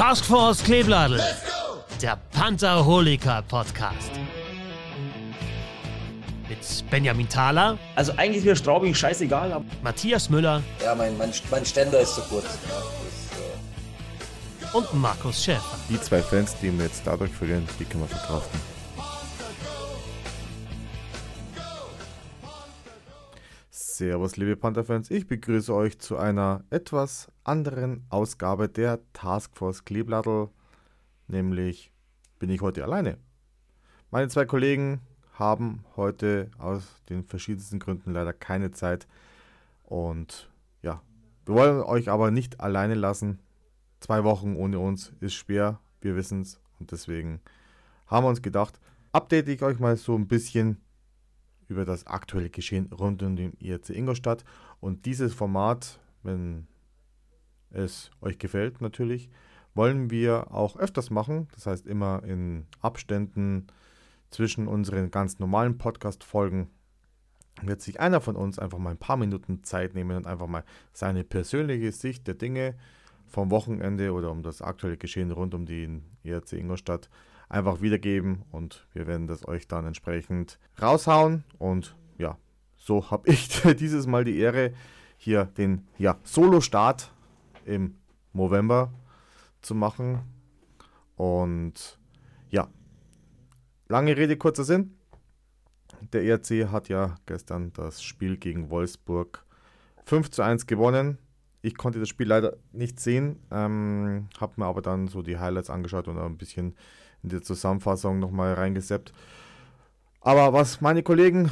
Taskforce Klebladel. Der Pantherholiker Podcast. Mit Benjamin Thaler, Also eigentlich ist mir Straubing scheißegal, aber Matthias Müller Ja, mein, mein, mein Ständer ist zu kurz. Ja, das, äh, und Markus Schäfer. Die zwei Fans, die wir jetzt dadurch verlieren, die können wir verkraften. Servus, liebe Panther-Fans. Ich begrüße euch zu einer etwas anderen Ausgabe der Taskforce Kleeblattel. Nämlich bin ich heute alleine. Meine zwei Kollegen haben heute aus den verschiedensten Gründen leider keine Zeit. Und ja, wir wollen euch aber nicht alleine lassen. Zwei Wochen ohne uns ist schwer, wir wissen es. Und deswegen haben wir uns gedacht, update ich euch mal so ein bisschen über das aktuelle Geschehen rund um den IRC Ingolstadt. Und dieses Format, wenn es euch gefällt natürlich, wollen wir auch öfters machen. Das heißt immer in Abständen zwischen unseren ganz normalen Podcast-Folgen wird sich einer von uns einfach mal ein paar Minuten Zeit nehmen und einfach mal seine persönliche Sicht der Dinge vom Wochenende oder um das aktuelle Geschehen rund um den IRC Ingolstadt einfach wiedergeben und wir werden das euch dann entsprechend raushauen und ja, so habe ich dieses Mal die Ehre, hier den ja, Solo-Start im November zu machen und ja, lange Rede, kurzer Sinn. Der ERC hat ja gestern das Spiel gegen Wolfsburg 5 zu 1 gewonnen. Ich konnte das Spiel leider nicht sehen, ähm, habe mir aber dann so die Highlights angeschaut und ein bisschen in die Zusammenfassung nochmal reingeseppt. Aber was meine Kollegen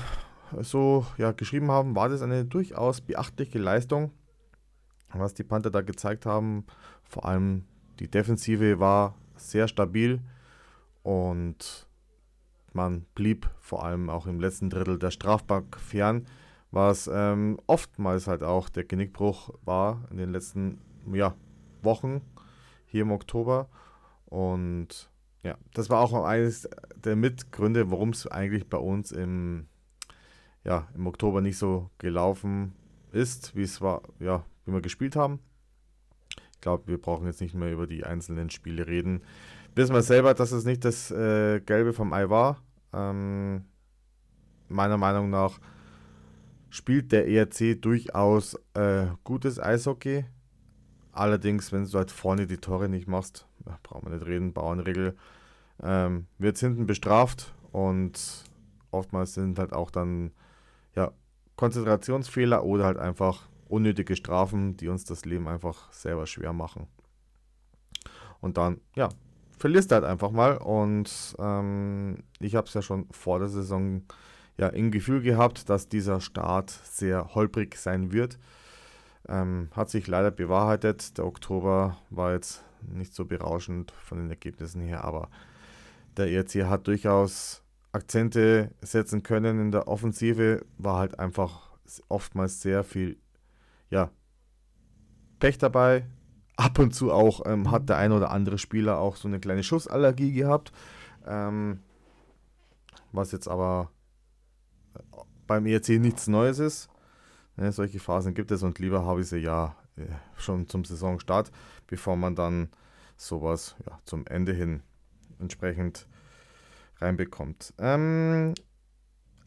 so ja, geschrieben haben, war das eine durchaus beachtliche Leistung, was die Panther da gezeigt haben. Vor allem die Defensive war sehr stabil und man blieb vor allem auch im letzten Drittel der Strafbank fern, was ähm, oftmals halt auch der Genickbruch war in den letzten ja, Wochen hier im Oktober. Und ja, das war auch eines der Mitgründe, warum es eigentlich bei uns im, ja, im Oktober nicht so gelaufen ist, wie es war, ja, wie wir gespielt haben. Ich glaube, wir brauchen jetzt nicht mehr über die einzelnen Spiele reden. Wissen wir selber, dass es nicht das äh, Gelbe vom Ei war. Ähm, meiner Meinung nach spielt der ERC durchaus äh, gutes Eishockey. Allerdings, wenn du halt vorne die Tore nicht machst, brauchen wir nicht reden, Bauernregel, ähm, wird hinten bestraft und oftmals sind halt auch dann ja, Konzentrationsfehler oder halt einfach unnötige Strafen, die uns das Leben einfach selber schwer machen. Und dann, ja, verlierst du halt einfach mal. Und ähm, ich habe es ja schon vor der Saison ja im Gefühl gehabt, dass dieser Start sehr holprig sein wird. Ähm, hat sich leider bewahrheitet. Der Oktober war jetzt nicht so berauschend von den Ergebnissen her, aber der ERC hat durchaus Akzente setzen können in der Offensive, war halt einfach oftmals sehr viel ja, Pech dabei. Ab und zu auch ähm, hat der ein oder andere Spieler auch so eine kleine Schussallergie gehabt. Ähm, was jetzt aber beim ERC nichts Neues ist. Ja, solche Phasen gibt es und lieber habe ich sie ja äh, schon zum Saisonstart, bevor man dann sowas ja, zum Ende hin entsprechend reinbekommt. Ähm,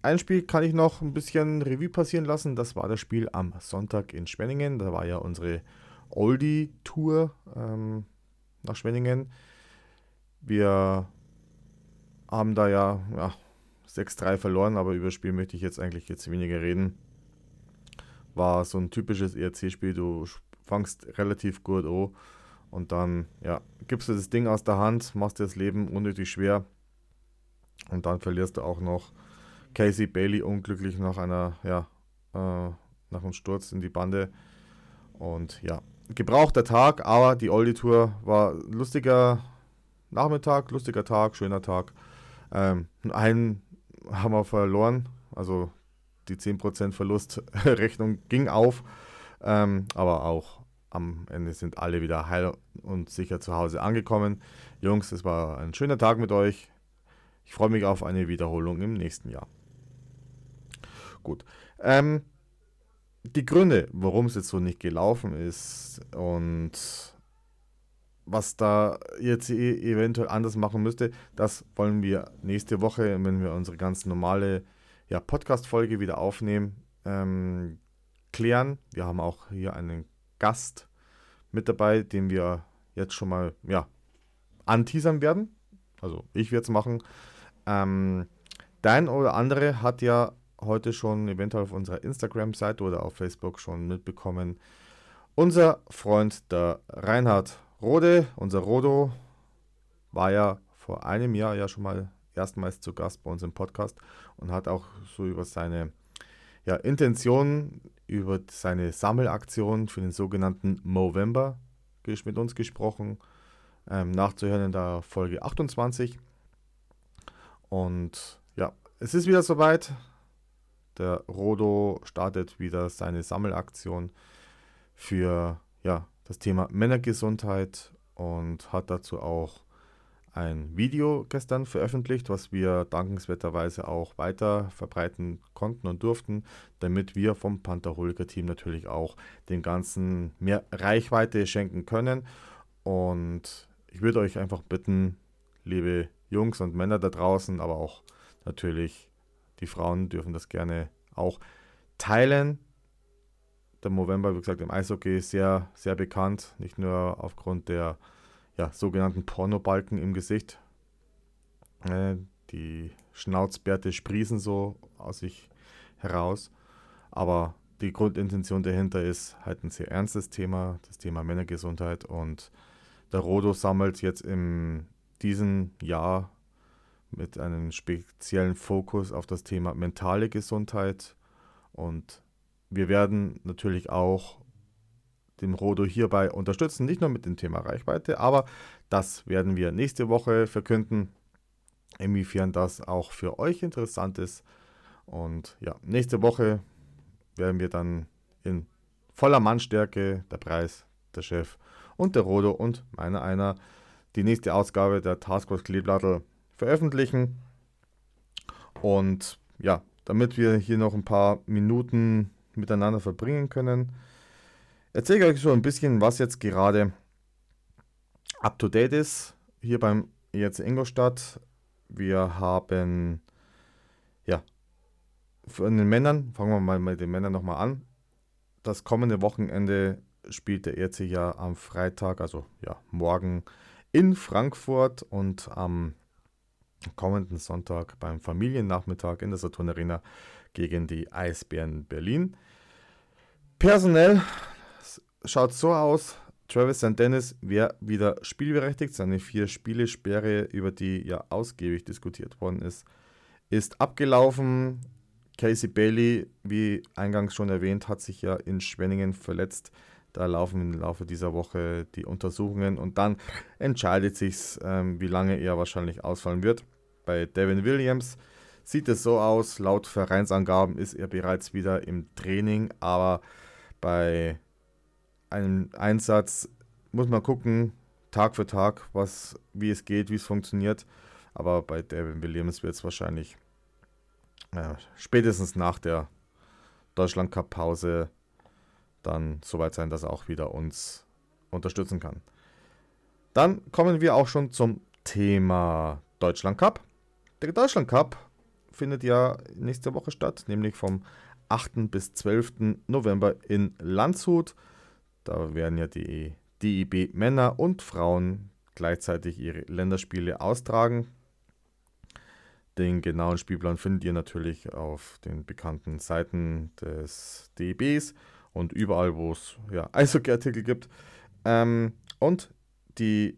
ein Spiel kann ich noch ein bisschen Revue passieren lassen. Das war das Spiel am Sonntag in Schwenningen. Da war ja unsere Oldie-Tour ähm, nach Schwenningen. Wir haben da ja, ja 6-3 verloren, aber über das Spiel möchte ich jetzt eigentlich jetzt weniger reden. War so ein typisches ERC-Spiel. Du fangst relativ gut an und dann ja, gibst du das Ding aus der Hand, machst dir das Leben unnötig schwer und dann verlierst du auch noch Casey Bailey unglücklich nach einer, ja, äh, nach einem Sturz in die Bande. Und ja, gebrauchter Tag, aber die Oldie Tour war lustiger Nachmittag, lustiger Tag, schöner Tag. Ähm, einen haben wir verloren, also die 10% Verlustrechnung ging auf, ähm, aber auch am Ende sind alle wieder heil und sicher zu Hause angekommen. Jungs, es war ein schöner Tag mit euch. Ich freue mich auf eine Wiederholung im nächsten Jahr. Gut. Ähm, die Gründe, warum es jetzt so nicht gelaufen ist und was da jetzt eventuell anders machen müsste, das wollen wir nächste Woche, wenn wir unsere ganz normale ja, Podcast-Folge wieder aufnehmen, ähm, klären. Wir haben auch hier einen Gast mit dabei, den wir jetzt schon mal ja, anteasern werden. Also ich werde es machen. Ähm, dein oder andere hat ja heute schon eventuell auf unserer Instagram-Seite oder auf Facebook schon mitbekommen. Unser Freund, der Reinhard Rode, unser Rodo, war ja vor einem Jahr ja schon mal erstmals zu Gast bei uns im Podcast und hat auch so über seine ja, Intentionen, über seine Sammelaktion für den sogenannten Movember mit uns gesprochen. Ähm, nachzuhören in der Folge 28. Und ja, es ist wieder soweit. Der Rodo startet wieder seine Sammelaktion für ja, das Thema Männergesundheit und hat dazu auch ein Video gestern veröffentlicht, was wir dankenswerterweise auch weiter verbreiten konnten und durften, damit wir vom Pantherholiker-Team natürlich auch den ganzen mehr Reichweite schenken können. Und ich würde euch einfach bitten, liebe Jungs und Männer da draußen, aber auch natürlich die Frauen dürfen das gerne auch teilen. Der November, wie gesagt, im Eishockey sehr, sehr bekannt, nicht nur aufgrund der ja, sogenannten Pornobalken im Gesicht. Äh, die Schnauzbärte sprießen so aus sich heraus. Aber die Grundintention dahinter ist halt ein sehr ernstes Thema, das Thema Männergesundheit. Und der Rodo sammelt jetzt in diesem Jahr mit einem speziellen Fokus auf das Thema mentale Gesundheit. Und wir werden natürlich auch den Rodo hierbei unterstützen, nicht nur mit dem Thema Reichweite, aber das werden wir nächste Woche verkünden, inwiefern das auch für euch interessant ist. Und ja, nächste Woche werden wir dann in voller Mannstärke, der Preis, der Chef und der Rodo und meiner einer die nächste Ausgabe der Taskforce Kleeblattel veröffentlichen. Und ja, damit wir hier noch ein paar Minuten miteinander verbringen können, erzähle euch so ein bisschen, was jetzt gerade up to date ist hier beim ERC Ingolstadt. Wir haben ja von den Männern, fangen wir mal mit den Männern nochmal an. Das kommende Wochenende spielt der ERC ja am Freitag, also ja, morgen in Frankfurt und am kommenden Sonntag beim Familiennachmittag in der Saturn Arena gegen die Eisbären Berlin. Personell schaut so aus. Travis St. Dennis wäre wieder spielberechtigt. Seine vier Spielesperre, über die ja ausgiebig diskutiert worden ist, ist abgelaufen. Casey Bailey, wie eingangs schon erwähnt, hat sich ja in Schwenningen verletzt. Da laufen im Laufe dieser Woche die Untersuchungen und dann entscheidet sich, ähm, wie lange er wahrscheinlich ausfallen wird. Bei Devin Williams sieht es so aus, laut Vereinsangaben ist er bereits wieder im Training, aber bei einem Einsatz muss man gucken, Tag für Tag, was, wie es geht, wie es funktioniert. Aber bei Devin Williams wird es wahrscheinlich äh, spätestens nach der Deutschland Cup Pause dann soweit sein, dass er auch wieder uns unterstützen kann. Dann kommen wir auch schon zum Thema Deutschland Cup. Der Deutschland Cup findet ja nächste Woche statt, nämlich vom 8. bis 12. November in Landshut. Da werden ja die DIB Männer und Frauen gleichzeitig ihre Länderspiele austragen. Den genauen Spielplan findet ihr natürlich auf den bekannten Seiten des DIBs und überall, wo es ja, Eishockey-Artikel gibt. Ähm, und die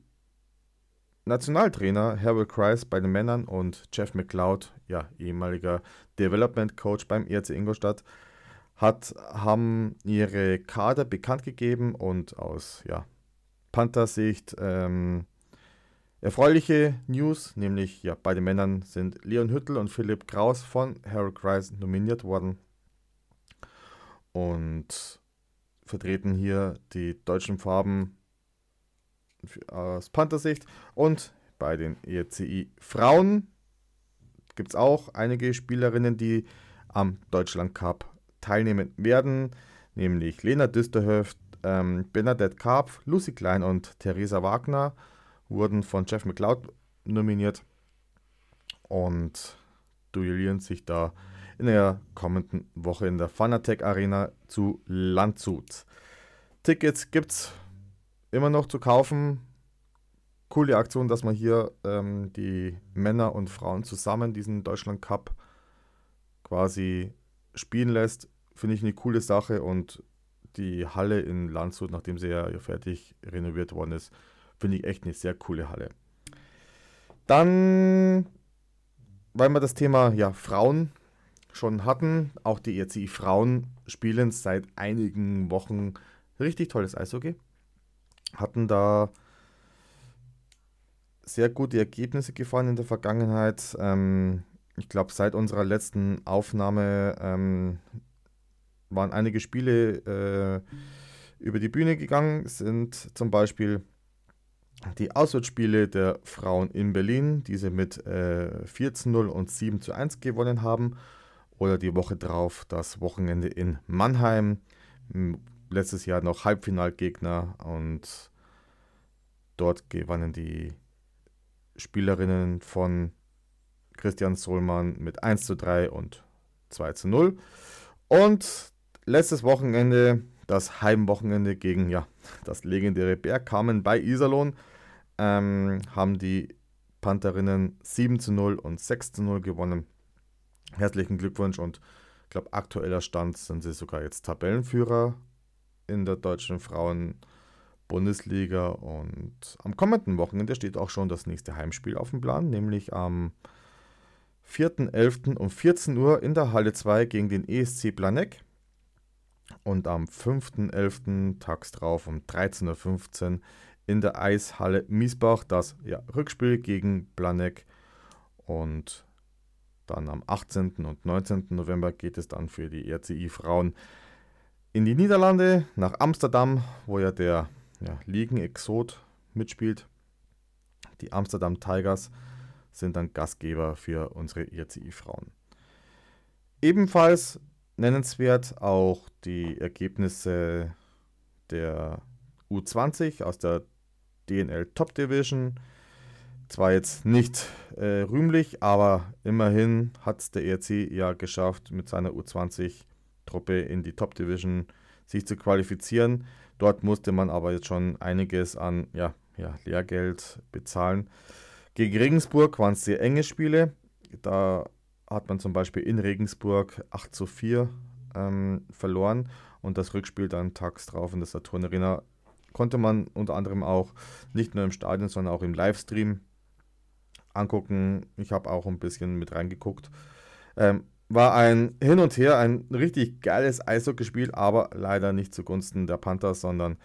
Nationaltrainer Harold Kreis bei den Männern und Jeff McLeod, ja, ehemaliger Development Coach beim ERC Ingolstadt, hat, haben ihre Kader bekannt gegeben und aus ja, Panther-Sicht ähm, erfreuliche News, nämlich ja, bei den Männern sind Leon Hüttel und Philipp Kraus von Harold Kreis nominiert worden und vertreten hier die deutschen Farben aus Panther-Sicht. Und bei den ECI Frauen gibt es auch einige Spielerinnen, die am Deutschland Cup teilnehmen werden, nämlich Lena Düsterhöft, Ähm, Bernadette Karpf, Lucy Klein und Theresa Wagner wurden von Jeff McLeod nominiert und duellieren sich da in der kommenden Woche in der Fanatec Arena zu Landshut. Tickets gibt es immer noch zu kaufen. Coole Aktion, dass man hier ähm, die Männer und Frauen zusammen diesen Deutschland Cup quasi spielen lässt. Finde ich eine coole Sache und die Halle in Landshut, nachdem sie ja fertig renoviert worden ist, finde ich echt eine sehr coole Halle. Dann, weil wir das Thema ja, Frauen schon hatten, auch die ERCI Frauen spielen seit einigen Wochen richtig tolles Eishockey. Hatten da sehr gute Ergebnisse gefahren in der Vergangenheit. Ähm, ich glaube, seit unserer letzten Aufnahme ähm, waren einige Spiele äh, über die Bühne gegangen, sind zum Beispiel die Auswärtsspiele der Frauen in Berlin, die sie mit äh, 4 zu 0 und 7 zu 1 gewonnen haben. Oder die Woche drauf das Wochenende in Mannheim. Letztes Jahr noch Halbfinalgegner und dort gewannen die Spielerinnen von Christian Sohlmann mit 1 zu 3 und 2 zu 0. Und letztes Wochenende, das Heimwochenende gegen ja, das legendäre Bergkamen bei Iserlohn, ähm, haben die Pantherinnen 7 zu 0 und 6 zu 0 gewonnen. Herzlichen Glückwunsch und ich glaube, aktueller Stand sind sie sogar jetzt Tabellenführer in der deutschen Frauen-Bundesliga. Und am kommenden Wochenende steht auch schon das nächste Heimspiel auf dem Plan, nämlich am 4.11. um 14 Uhr in der Halle 2 gegen den ESC Planek. Und am 5.11. tags drauf um 13.15 Uhr in der Eishalle Miesbach das ja, Rückspiel gegen Planek. Und dann am 18. und 19. November geht es dann für die RCI Frauen in die Niederlande, nach Amsterdam, wo ja der ja, Ligen-Exot mitspielt. Die Amsterdam Tigers sind dann Gastgeber für unsere RCI Frauen. Ebenfalls nennenswert auch die Ergebnisse der U20 aus der DNL Top Division. Zwar jetzt nicht äh, rühmlich, aber immerhin hat es der ERC ja geschafft, mit seiner U20-Truppe in die Top Division sich zu qualifizieren. Dort musste man aber jetzt schon einiges an ja, ja, Lehrgeld bezahlen. Gegen Regensburg waren es sehr enge Spiele. Da hat man zum Beispiel in Regensburg 8 zu 4 ähm, verloren und das Rückspiel dann tags drauf in der Saturn Arena konnte man unter anderem auch nicht nur im Stadion, sondern auch im Livestream angucken. Ich habe auch ein bisschen mit reingeguckt. Ähm, war ein Hin und Her, ein richtig geiles Eishockeyspiel, aber leider nicht zugunsten der Panthers, sondern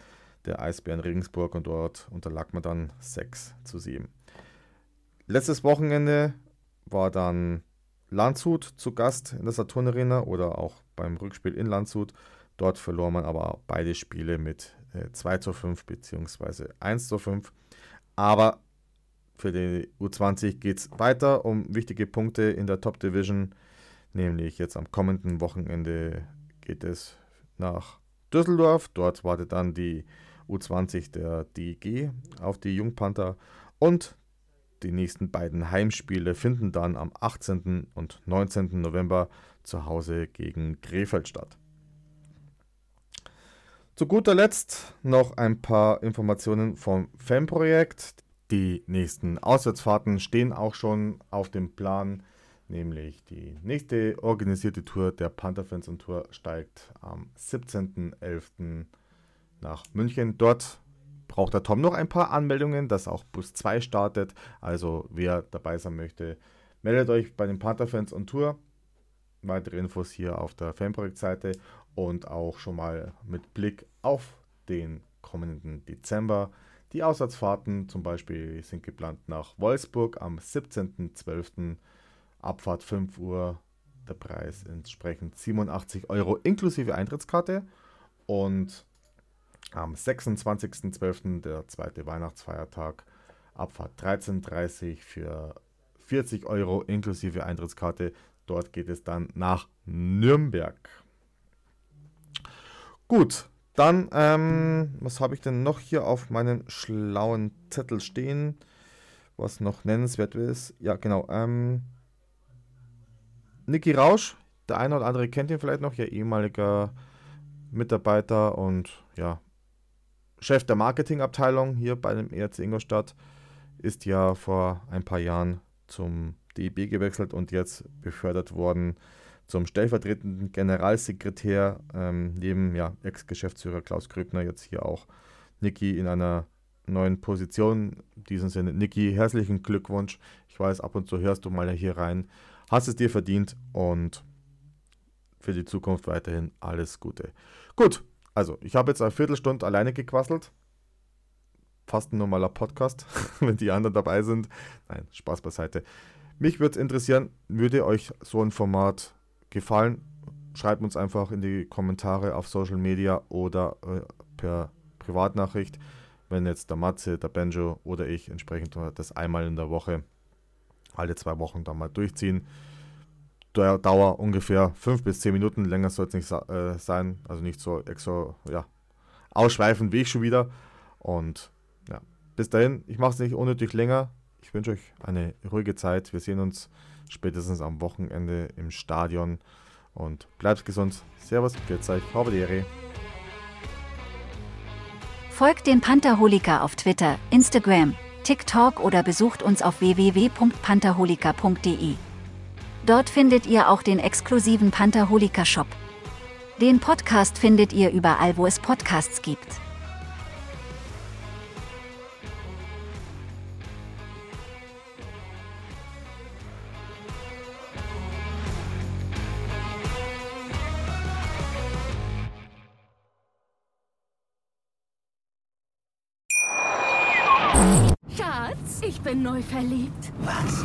der Eisbären Regensburg und dort unterlag man dann 6 zu 7. Letztes Wochenende war dann Landshut zu Gast in der Saturn Arena oder auch beim Rückspiel in Landshut. Dort verlor man aber beide Spiele mit äh, 2 zu 5 bzw. 1 zu 5. Aber für die U20 geht es weiter um wichtige Punkte in der Top Division. Nämlich jetzt am kommenden Wochenende geht es nach Düsseldorf. Dort wartet dann die U20 der DG auf die Jungpanther. Und die nächsten beiden Heimspiele finden dann am 18. und 19. November zu Hause gegen Krefeld statt. Zu guter Letzt noch ein paar Informationen vom Fanprojekt. Die nächsten Auswärtsfahrten stehen auch schon auf dem Plan, nämlich die nächste organisierte Tour der Pantherfans und Tour steigt am 17.11. nach München. Dort braucht der Tom noch ein paar Anmeldungen, dass auch Bus 2 startet. Also wer dabei sein möchte, meldet euch bei den Pantherfans und Tour. Weitere Infos hier auf der Fanprojektseite und auch schon mal mit Blick auf den kommenden Dezember. Die Auswärtsfahrten zum Beispiel sind geplant nach Wolfsburg am 17.12. Abfahrt 5 Uhr. Der Preis entsprechend 87 Euro inklusive Eintrittskarte. Und am 26.12. der zweite Weihnachtsfeiertag Abfahrt 13.30 Uhr für 40 Euro inklusive Eintrittskarte. Dort geht es dann nach Nürnberg. Gut, Dann, ähm, was habe ich denn noch hier auf meinem schlauen Zettel stehen? Was noch nennenswert ist. Ja, genau. Ähm, Niki Rausch, der eine oder andere kennt ihn vielleicht noch, ja, ehemaliger Mitarbeiter und ja, Chef der Marketingabteilung hier bei dem ERC Ingolstadt, ist ja vor ein paar Jahren zum DEB gewechselt und jetzt befördert worden zum stellvertretenden Generalsekretär, ähm, neben ja, Ex-Geschäftsführer Klaus Kröbner, jetzt hier auch Niki in einer neuen Position. In diesem Sinne, Niki, herzlichen Glückwunsch. Ich weiß, ab und zu hörst du mal hier rein. Hast es dir verdient und für die Zukunft weiterhin alles Gute. Gut, also ich habe jetzt eine Viertelstunde alleine gequasselt. Fast ein normaler Podcast, wenn die anderen dabei sind. Nein, Spaß beiseite. Mich würde es interessieren, würde euch so ein Format gefallen? Schreibt uns einfach in die Kommentare auf Social Media oder äh, per Privatnachricht, wenn jetzt der Matze, der Benjo oder ich entsprechend das einmal in der Woche, alle zwei Wochen dann mal durchziehen. Dauer ungefähr fünf bis zehn Minuten, länger soll es nicht äh, sein, also nicht so extra, ja, ausschweifend wie ich schon wieder. Und ja, bis dahin, ich mache es nicht unnötig länger. Ich wünsche euch eine ruhige Zeit. Wir sehen uns spätestens am Wochenende im Stadion. Und bleibt gesund. Servus, grüß euch, Ehre. Folgt den Pantherholiker auf Twitter, Instagram, TikTok oder besucht uns auf www.pantherholiker.de. Dort findet ihr auch den exklusiven Pantherholiker Shop. Den Podcast findet ihr überall, wo es Podcasts gibt. Schatz, ich bin neu verliebt. Was?